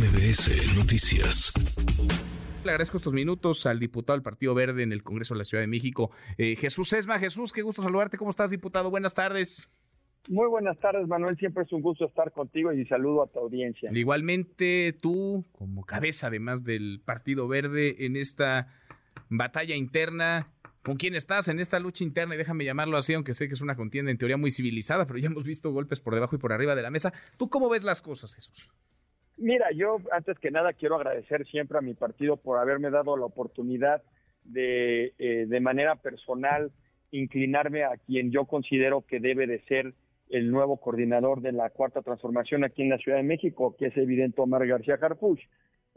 MBS Noticias. Le agradezco estos minutos al diputado del Partido Verde en el Congreso de la Ciudad de México, eh, Jesús Esma. Jesús, qué gusto saludarte. ¿Cómo estás, diputado? Buenas tardes. Muy buenas tardes, Manuel. Siempre es un gusto estar contigo y saludo a tu audiencia. Igualmente tú, como cabeza además del Partido Verde en esta batalla interna, ¿con quién estás en esta lucha interna? Y déjame llamarlo así, aunque sé que es una contienda en teoría muy civilizada, pero ya hemos visto golpes por debajo y por arriba de la mesa. ¿Tú cómo ves las cosas, Jesús? Mira, yo antes que nada quiero agradecer siempre a mi partido por haberme dado la oportunidad de, eh, de manera personal, inclinarme a quien yo considero que debe de ser el nuevo coordinador de la cuarta transformación aquí en la Ciudad de México, que es evidente Omar García Harfuch.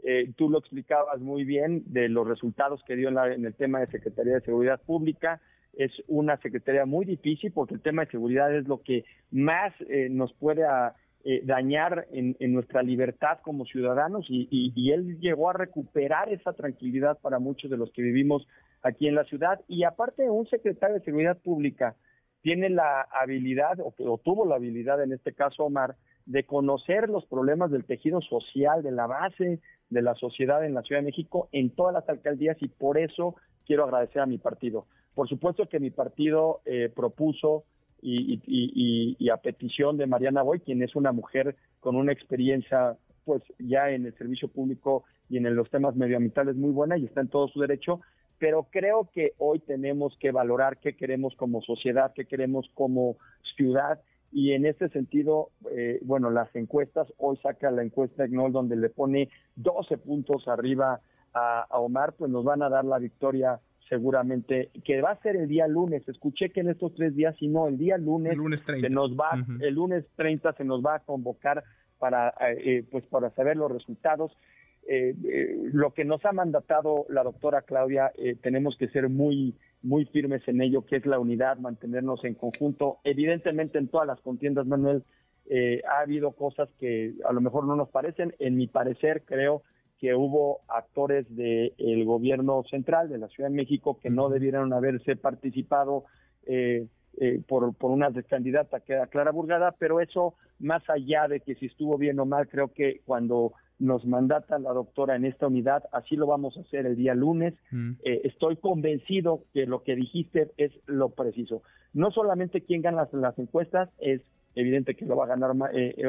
Eh, tú lo explicabas muy bien de los resultados que dio en, el tema de Secretaría de Seguridad Pública. Es una secretaría muy difícil porque el tema de seguridad es lo que más eh, nos puede eh, dañar en, nuestra libertad como ciudadanos y, él llegó a recuperar esa tranquilidad para muchos de los que vivimos aquí en la ciudad. Y aparte, un secretario de Seguridad Pública tiene la habilidad, o, o tuvo la habilidad en este caso Omar, de conocer los problemas del tejido social, de la base de la sociedad en la Ciudad de México, en todas las alcaldías, y por eso quiero agradecer a mi partido. Por supuesto que mi partido eh, propuso y, a petición de Mariana Boy, quien es una mujer con una experiencia pues ya en el servicio público y en los temas medioambientales muy buena y está en todo su derecho, pero creo que hoy tenemos que valorar qué queremos como sociedad, qué queremos como ciudad y en ese sentido, eh, bueno, las encuestas, hoy saca la encuesta EGNOL donde le pone 12 puntos arriba a Omar, pues nos van a dar la victoria seguramente, que va a ser el día lunes. Escuché que en estos tres días, si no, el día lunes, se nos va, el lunes 30 se nos va a convocar para, eh, eh, pues para saber los resultados. Eh, lo que nos ha mandatado la doctora Claudia, tenemos que ser muy, muy firmes en ello, que es la unidad, mantenernos en conjunto. Evidentemente en todas las contiendas, Manuel, ha habido cosas que a lo mejor no nos parecen. En mi parecer, creo que hubo actores del gobierno central de la Ciudad de México que no debieron haberse participado eh, eh, por, por una candidata que era Clara Burgada, pero eso, más allá de que si estuvo bien o mal, creo que cuando nos mandata la doctora en esta unidad, así lo vamos a hacer el día lunes. Eh, estoy convencido que lo que dijiste es lo preciso. No solamente quién gana las, las encuestas, es evidente que lo va a ganar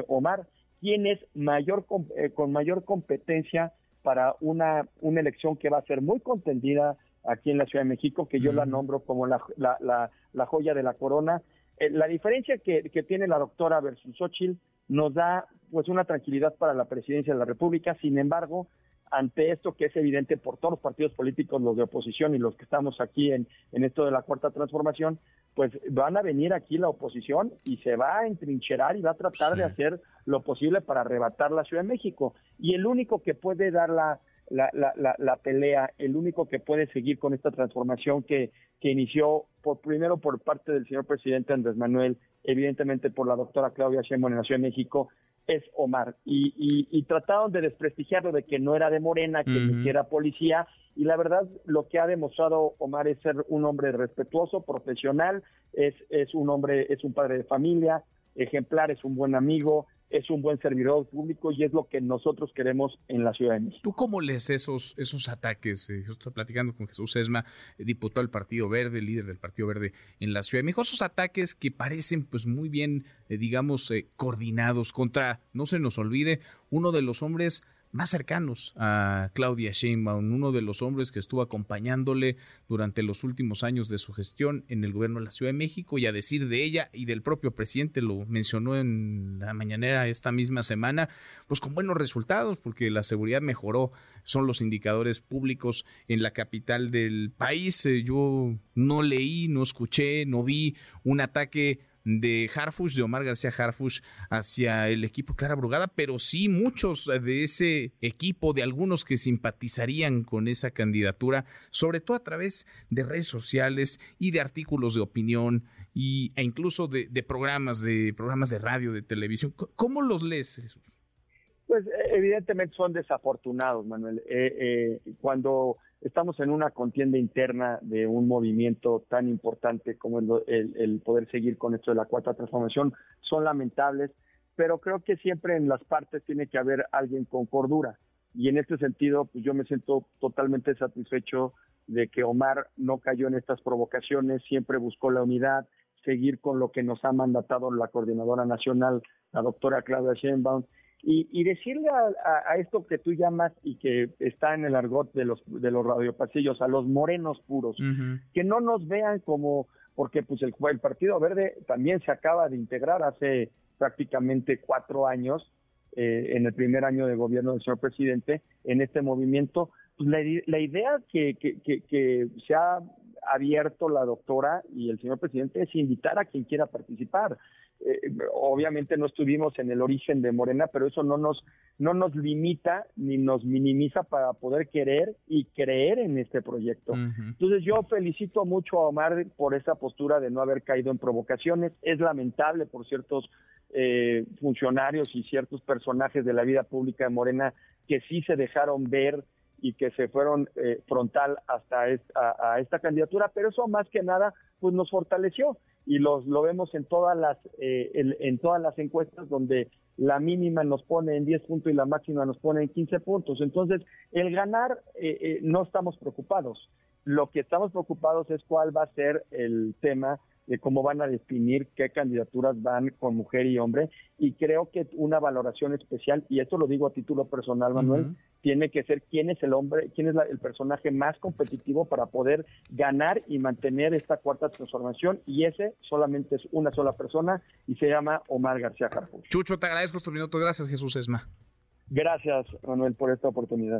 Omar, quién es mayor eh, con mayor competencia para una, una elección que va a ser muy contendida aquí en la Ciudad de México, que yo la nombro como la, la, la, joya de la corona. Eh, la diferencia que, que, tiene la doctora versus Xochitl nos da pues una tranquilidad para la presidencia de la República, sin embargo, ante esto que es evidente por todos los partidos políticos, los de oposición y los que estamos aquí en, en esto de la cuarta transformación, pues van a venir aquí la oposición y se va a entrincherar y va a tratar de hacer lo posible para arrebatar la Ciudad de México. Y el único que puede dar la, la, la, la, pelea, el único que puede seguir con esta transformación que, que inició por primero por parte del señor presidente Andrés Manuel, evidentemente por la doctora Claudia Sheinbaum en la Ciudad de México, es Omar. Y, y, trataron de desprestigiarlo de que no era de Morena, que ni era policía. Y la verdad, lo que ha demostrado Omar es ser un hombre respetuoso, profesional, es, es un hombre, es un padre de familia, ejemplar, es un buen amigo, es un buen servidor público y es lo que nosotros queremos en la Ciudad de México. ¿Tú cómo lees esos, esos ataques? Eh, yo estoy platicando con Jesús Esma, eh, diputado del Partido Verde, líder del Partido Verde en la Ciudad de México, esos ataques que parecen pues muy bien, eh, digamos, coordinados contra, no se nos olvide, uno de los hombres más cercanos a Claudia Sheinbaum, uno de los hombres que estuvo acompañándole durante los últimos años de su gestión en el gobierno de la Ciudad de México y a decir de ella y del propio presidente, lo mencionó en la mañanera esta misma semana, pues con buenos resultados porque la seguridad mejoró, son los indicadores públicos en la capital del país. Eh, yo no leí, no escuché, no vi un ataque de Harfush, de Omar García Harfush, hacia el equipo Clara Brugada, pero sí muchos de ese equipo, de algunos que simpatizarían con esa candidatura, sobre todo a través de redes sociales y de artículos de opinión y, e incluso de, programas, de programas de radio, de televisión. ¿Cómo los lees, Jesús? Pues evidentemente son desafortunados, Manuel. Eh, eh, cuando estamos en una contienda interna de un movimiento tan importante como el, poder seguir con esto de la cuarta transformación. Son lamentables. pero creo que siempre en las partes tiene que haber alguien con cordura. Y en este sentido, pues yo me siento totalmente satisfecho de que Omar no cayó en estas provocaciones, siempre buscó la unidad, seguir con lo que nos ha mandatado la coordinadora nacional, la doctora Claudia Sheinbaum, y, decirle a, esto que tú llamas y que está en el argot de los de los radiopasillos, a los morenos puros, que no nos vean como, porque pues el, el Partido Verde también se acaba de integrar hace prácticamente cuatro años, eh, en el primer año de gobierno del señor presidente, en este movimiento. Pues la, la, idea que, que, que, se ha abierto la doctora y el señor presidente es invitar a quien quiera participar. Eh, obviamente no estuvimos en el origen de Morena, pero eso no nos, no nos limita ni nos minimiza para poder querer y creer en este proyecto. Entonces yo felicito mucho a Omar por esa postura de no haber caído en provocaciones. Es lamentable por ciertos eh, funcionarios y ciertos personajes de la vida pública de Morena que sí se dejaron ver y que se fueron eh, frontal hasta esta, a, esta candidatura, pero eso más que nada pues nos fortaleció y los lo vemos en todas las eh, en todas las encuestas donde la mínima nos pone en 10 puntos y la máxima nos pone en 15 puntos. Entonces, el ganar no estamos preocupados. Lo que estamos preocupados es cuál va a ser el tema de cómo van a definir qué candidaturas van con mujer y hombre. Y creo que una valoración especial, y esto lo digo a título personal, Manuel, tiene que ser quién es el hombre, quién es el personaje más competitivo para poder ganar y mantener esta cuarta transformación. Y ese solamente es una sola persona y se llama Omar García Harfuch. Chucho, te agradezco estos minutos. Gracias, Jesús Esma. Gracias, Manuel, por esta oportunidad